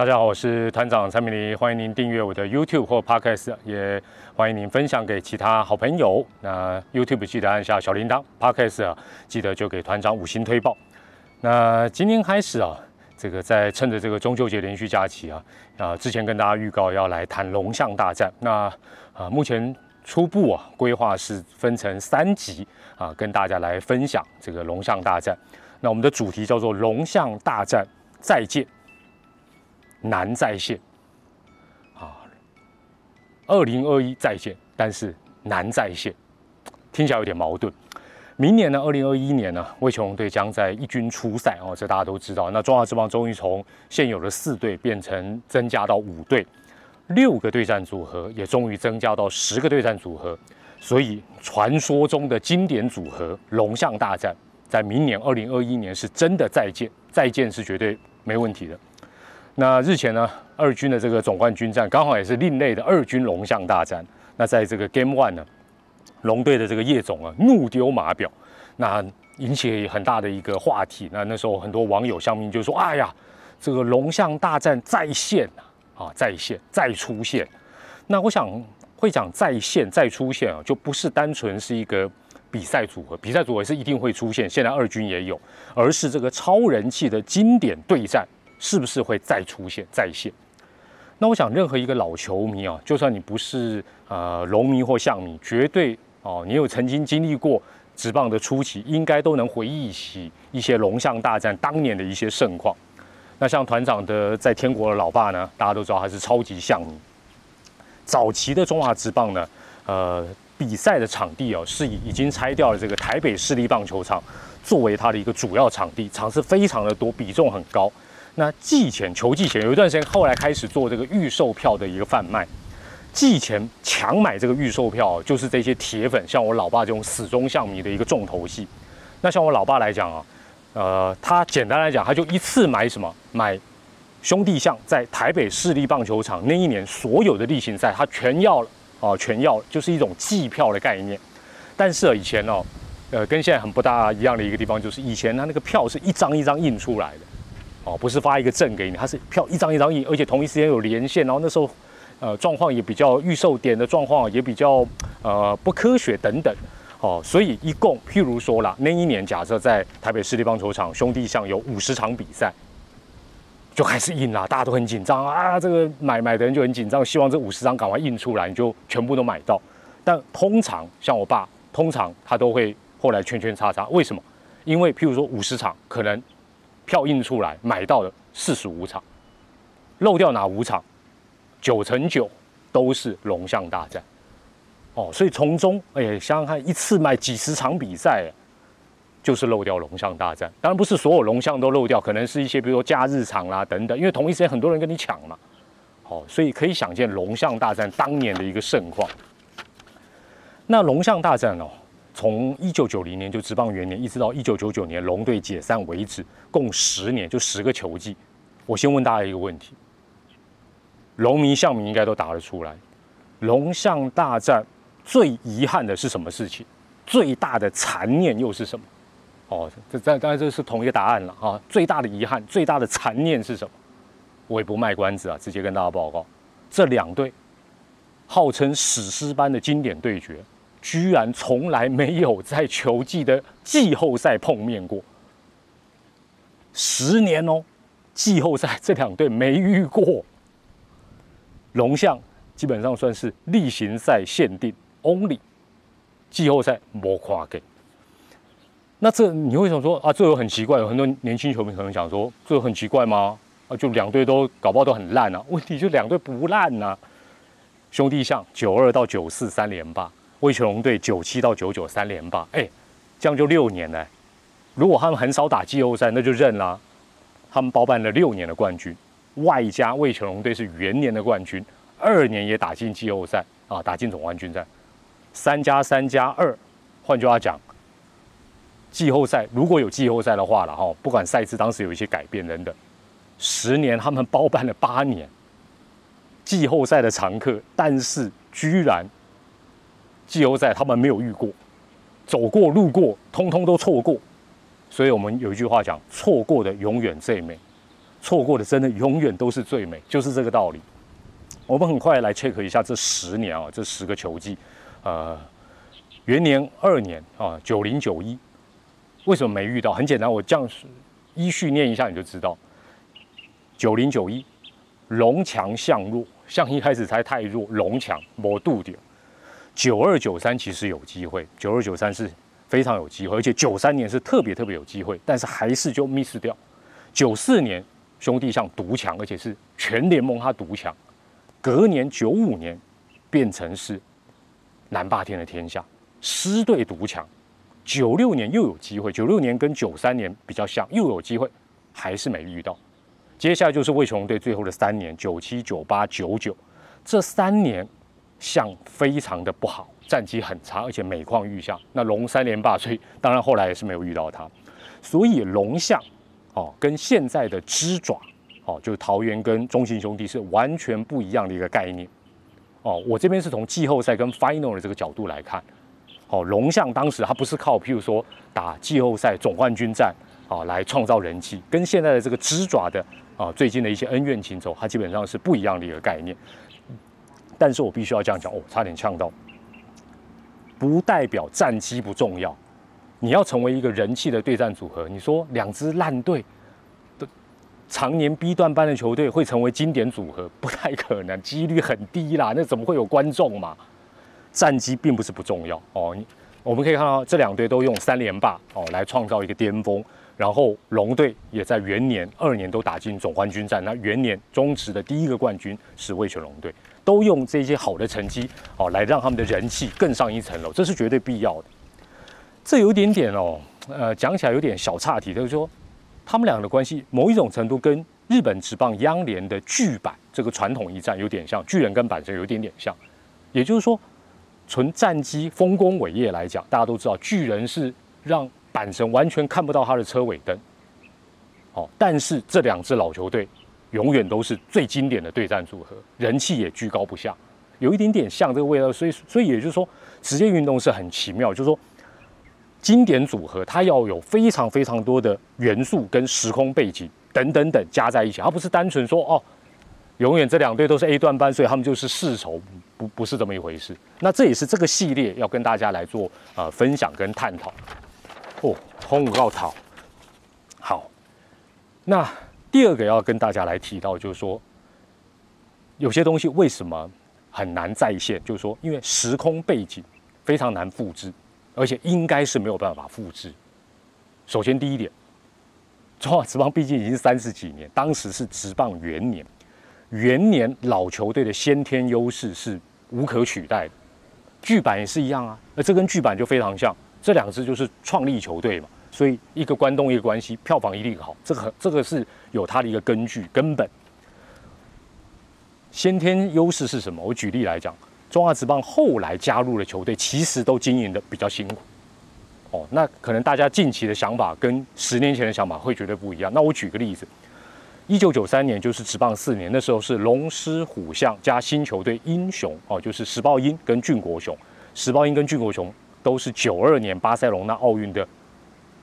大家好，我是团长蔡明黎，欢迎您订阅我的 YouTube 或 Podcast，也欢迎您分享给其他好朋友。那 YouTube 记得按下小铃铛，Podcast 啊记得就给团长五星推报。那今天开始啊，这个在趁着这个中秋节连续假期啊，啊之前跟大家预告要来谈龙象大战。那啊目前初步啊规划是分成三集啊，跟大家来分享这个龙象大战。那我们的主题叫做龙象大战再见。难再现啊！二零二一再现，但是难再现，听起来有点矛盾。明年呢，二零二一年呢，魏琼队将在一军出赛哦，这大家都知道。那中华之邦终于从现有的四队变成增加到五队，六个对战组合也终于增加到十个对战组合。所以传说中的经典组合龙象大战，在明年二零二一年是真的再见，再见是绝对没问题的。那日前呢，二军的这个总冠军战刚好也是另类的二军龙象大战。那在这个 Game One 呢，龙队的这个叶总啊怒丢马表，那引起很大的一个话题。那那时候很多网友乡民就说：“哎呀，这个龙象大战再现啊，啊再现再出现。”那我想会讲再现再出现啊，就不是单纯是一个比赛组合，比赛组合是一定会出现，现在二军也有，而是这个超人气的经典对战。是不是会再出现再现？那我想，任何一个老球迷啊，就算你不是呃龙迷或象迷，绝对哦，你有曾经经历过职棒的初期，应该都能回忆起一些龙象大战当年的一些盛况。那像团长的在天国的老爸呢，大家都知道他是超级象迷。早期的中华职棒呢，呃，比赛的场地哦，是以已经拆掉了这个台北市立棒球场作为它的一个主要场地，场次非常的多，比重很高。那寄钱求寄钱有一段时间，后来开始做这个预售票的一个贩卖。寄钱强买这个预售票，就是这些铁粉，像我老爸这种死忠象迷的一个重头戏。那像我老爸来讲啊，呃，他简单来讲，他就一次买什么？买兄弟象在台北市立棒球场那一年所有的例行赛，他全要了啊，全要了，就是一种季票的概念。但是以前哦，呃，跟现在很不大一样的一个地方，就是以前他那个票是一张一张印出来的。哦，不是发一个证给你，它是票一张一张印，而且同一时间有连线，然后那时候，呃，状况也比较预售点的状况也比较呃不科学等等，哦，所以一共譬如说啦，那一年假设在台北市立棒球场兄弟象有五十场比赛，就开始印啦，大家都很紧张啊，这个买买的人就很紧张，希望这五十张赶快印出来，你就全部都买到。但通常像我爸，通常他都会后来圈圈叉叉，为什么？因为譬如说五十场可能。票印出来，买到的四十五场，漏掉哪五场？九成九都是龙象大战。哦，所以从中，哎，想想看，一次买几十场比赛，就是漏掉龙象大战。当然不是所有龙象都漏掉，可能是一些，比如说假日场啦等等，因为同一时间很多人跟你抢嘛。好，所以可以想见龙象大战当年的一个盛况。那龙象大战哦。从一九九零年就职棒元年，一直到一九九九年龙队解散为止，共十年，就十个球季。我先问大家一个问题：龙迷、象迷应该都答得出来。龙象大战最遗憾的是什么事情？最大的残念又是什么？哦，这这当然这是同一个答案了啊！最大的遗憾、最大的残念是什么？我也不卖关子啊，直接跟大家报告：这两队号称史诗般的经典对决。居然从来没有在球季的季后赛碰面过，十年哦，季后赛这两队没遇过。龙象基本上算是例行赛限定，only 季后赛没跨给。那这你会想说啊，这有很奇怪，有很多年轻球迷可能想说，这有很奇怪吗？啊，就两队都搞不好都很烂啊。问题就两队不烂呐，兄弟象九二到九四三连霸。威权龙队九七到九九三连霸，哎，这样就六年了。如果他们很少打季后赛，那就认了。他们包办了六年的冠军，外加魏全龙队是元年的冠军，二年也打进季后赛啊，打进总冠军战。三加三加二，换句话讲，季后赛如果有季后赛的话了哈，不管赛制当时有一些改变等等，十年他们包办了八年季后赛的常客，但是居然。季后赛他们没有遇过，走过路过，通通都错过。所以我们有一句话讲：错过的永远最美。错过的真的永远都是最美，就是这个道理。我们很快来 check 一下这十年啊，这十个球季，呃，元年、二年啊，九零、九一，为什么没遇到？很简单，我这样依序念一下你就知道。九零、九一，龙强象弱，象一开始才太弱，龙强磨度点。九二、九三其实有机会，九二、九三是非常有机会，而且九三年是特别特别有机会，但是还是就 miss 掉。九四年兄弟像独强，而且是全联盟他独强。隔年九五年变成是南霸天的天下，狮队独强。九六年又有机会，九六年跟九三年比较像，又有机会，还是没遇到。接下来就是魏雄队最后的三年，九七、九八、九九，这三年相非常的不好，战绩很差，而且每况愈下。那龙三连霸，所以当然后来也是没有遇到他。所以龙象。哦，跟现在的支爪，哦，就是桃园跟中信兄弟是完全不一样的一个概念。哦，我这边是从季后赛跟 final 的这个角度来看。哦，龙象当时他不是靠譬如说打季后赛总冠军战哦来创造人气，跟现在的这个支爪的啊最近的一些恩怨情仇，它基本上是不一样的一个概念。但是我必须要这样讲，哦，差点呛到，不代表战绩不重要。你要成为一个人气的对战组合，你说两支烂队的常年 B 段班的球队会成为经典组合，不太可能，几率很低啦。那怎么会有观众嘛？战绩并不是不重要哦。你我们可以看到这两队都用三连霸哦来创造一个巅峰，然后龙队也在元年、二年都打进总冠军战。那元年中职的第一个冠军是味全龙队，都用这些好的成绩哦来让他们的人气更上一层楼，这是绝对必要的。这有点点哦，呃，讲起来有点小岔题，就是说，他们俩的关系某一种程度跟日本职棒央联的巨版这个传统一战有点像，巨人跟板神有点点像。也就是说，纯战机丰功伟业来讲，大家都知道巨人是让板神完全看不到他的车尾灯。哦，但是这两支老球队永远都是最经典的对战组合，人气也居高不下，有一点点像这个味道。所以，所以也就是说，职业运动是很奇妙，就是说。经典组合，它要有非常非常多的元素跟时空背景等等等加在一起，而不是单纯说哦，永远这两队都是 A 段班，所以他们就是世仇，不不是这么一回事。那这也是这个系列要跟大家来做呃分享跟探讨。哦，红五告讨。好，那第二个要跟大家来提到，就是说有些东西为什么很难再现，就是说因为时空背景非常难复制。而且应该是没有办法复制。首先，第一点，中华职棒毕竟已经三十几年，当时是职棒元年，元年老球队的先天优势是无可取代的。剧版也是一样啊，那这跟剧版就非常像，这两支就是创立球队嘛，所以一个关东一个关西，票房一定好，这个这个是有它的一个根据根本。先天优势是什么？我举例来讲。中华职棒后来加入的球队，其实都经营的比较辛苦，哦，那可能大家近期的想法跟十年前的想法会绝对不一样。那我举个例子，一九九三年就是职棒四年，那时候是龙狮虎象加新球队英雄，哦，就是时报鹰跟俊国雄，时报鹰跟俊国雄都是九二年巴塞隆那奥运的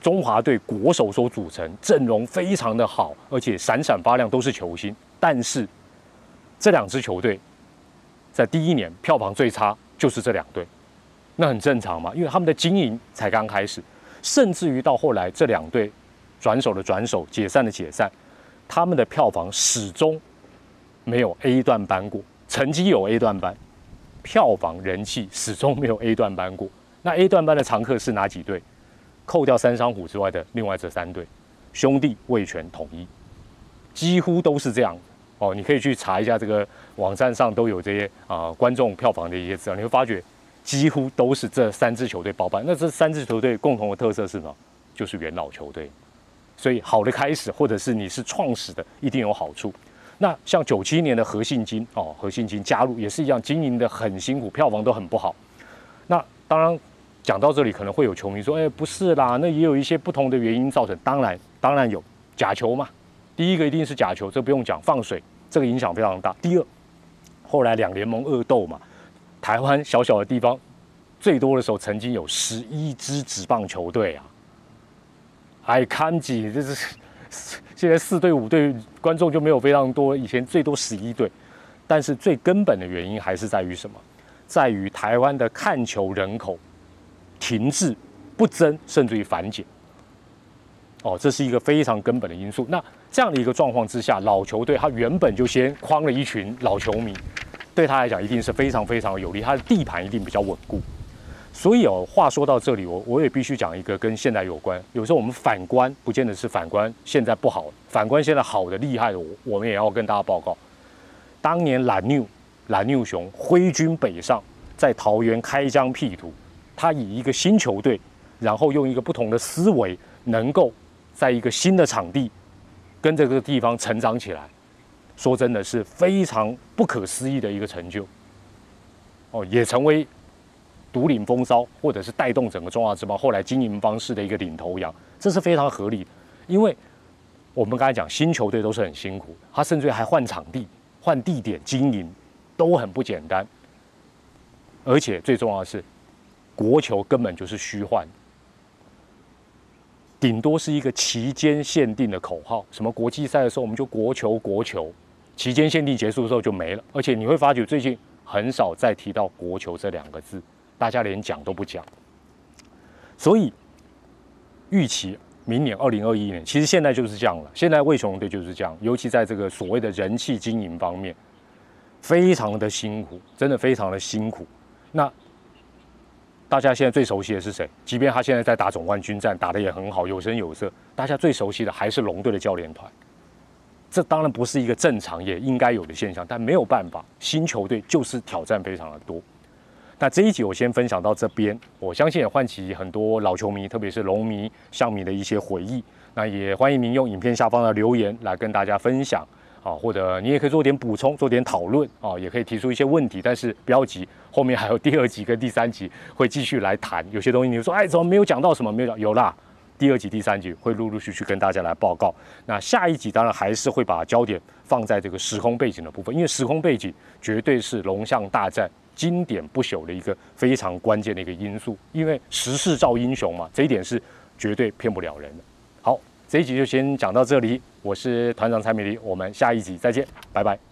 中华队国手所组成，阵容非常的好，而且闪闪发亮，都是球星。但是这两支球队。在第一年票房最差就是这两队，那很正常嘛，因为他们的经营才刚开始，甚至于到后来这两队转手的转手，解散的解散，他们的票房始终没有 A 段班过，成绩有 A 段班，票房人气始终没有 A 段班过。那 A 段班的常客是哪几队？扣掉三商虎之外的另外这三队，兄弟、味全、统一，几乎都是这样。哦，你可以去查一下这个网站上都有这些啊观众票房的一些资料，你会发觉几乎都是这三支球队包办。那这三支球队共同的特色是什么？就是元老球队。所以好的开始，或者是你是创始的，一定有好处。那像九七年的何信金哦，何信金加入也是一样，经营的很辛苦，票房都很不好。当然讲到这里，可能会有球迷说：“哎，不是啦，那也有一些不同的原因造成。”当然，当然有假球嘛。第一个一定是假球，这不用讲，放水这个影响非常大。第二，后来两联盟恶斗嘛，台湾小小的地方，最多的时候曾经有十一支职棒球队啊，哎，看几这是现在四队五队观众就没有非常多，以前最多十一队。但是最根本的原因还是在于什么？在于台湾的看球人口停滞不增，甚至于反减。哦，这是一个非常根本的因素。那这样的一个状况之下，老球队他原本就先框了一群老球迷，对他来讲一定是非常非常有利，他的地盘一定比较稳固。所以哦，话说到这里，我我也必须讲一个跟现在有关。有时候我们反观，不见得是反观现在不好，反观现在好的厉害的，我我们也要跟大家报告。当年蓝牛蓝牛熊挥军北上，在桃园开疆辟土，他以一个新球队，然后用一个不同的思维，能够在一个新的场地跟这个地方成长起来，说真的是非常不可思议的一个成就。哦，也成为独领风骚，或者是带动整个中华之邦后来经营方式的一个领头羊，这是非常合理的。因为我们刚才讲新球队都是很辛苦，他甚至还换场地。换地点经营都很不简单，而且最重要的是，国球根本就是虚幻，顶多是一个期间限定的口号。什么国际赛的时候我们就国球国球，期间限定结束的时候就没了。而且你会发觉最近很少再提到国球这两个字，大家连讲都不讲。所以预期。明年二零二一年，其实现在就是这样了。现在魏雄队就是这样，尤其在这个所谓的人气经营方面，非常的辛苦，真的非常的辛苦。那大家现在最熟悉的是谁？即便他现在在打总冠军战，打得也很好，有声有色，大家最熟悉的还是龙队的教练团。这当然不是一个正常也应该有的现象，但没有办法，新球队就是挑战非常的多。那这一集我先分享到这边，我相信也唤起很多老球迷，特别是龙迷、象迷的一些回忆。那也欢迎您用影片下方的留言来跟大家分享，啊，或者你也可以做点补充、做点讨论，啊，也可以提出一些问题。但是不要急，后面还有第二集跟第三集会继续来谈。有些东西你说，哎，怎么没有讲到什么？没有讲，有啦，第二集、第三集会陆陆续续跟大家来报告。那下一集当然还是会把焦点放在这个时空背景的部分，因为时空背景绝对是龙象大战。经典不朽的一个非常关键的一个因素，因为时势造英雄嘛，这一点是绝对骗不了人的。这一集就先讲到这里，我是团长蔡美丽，我们下一集再见，拜拜。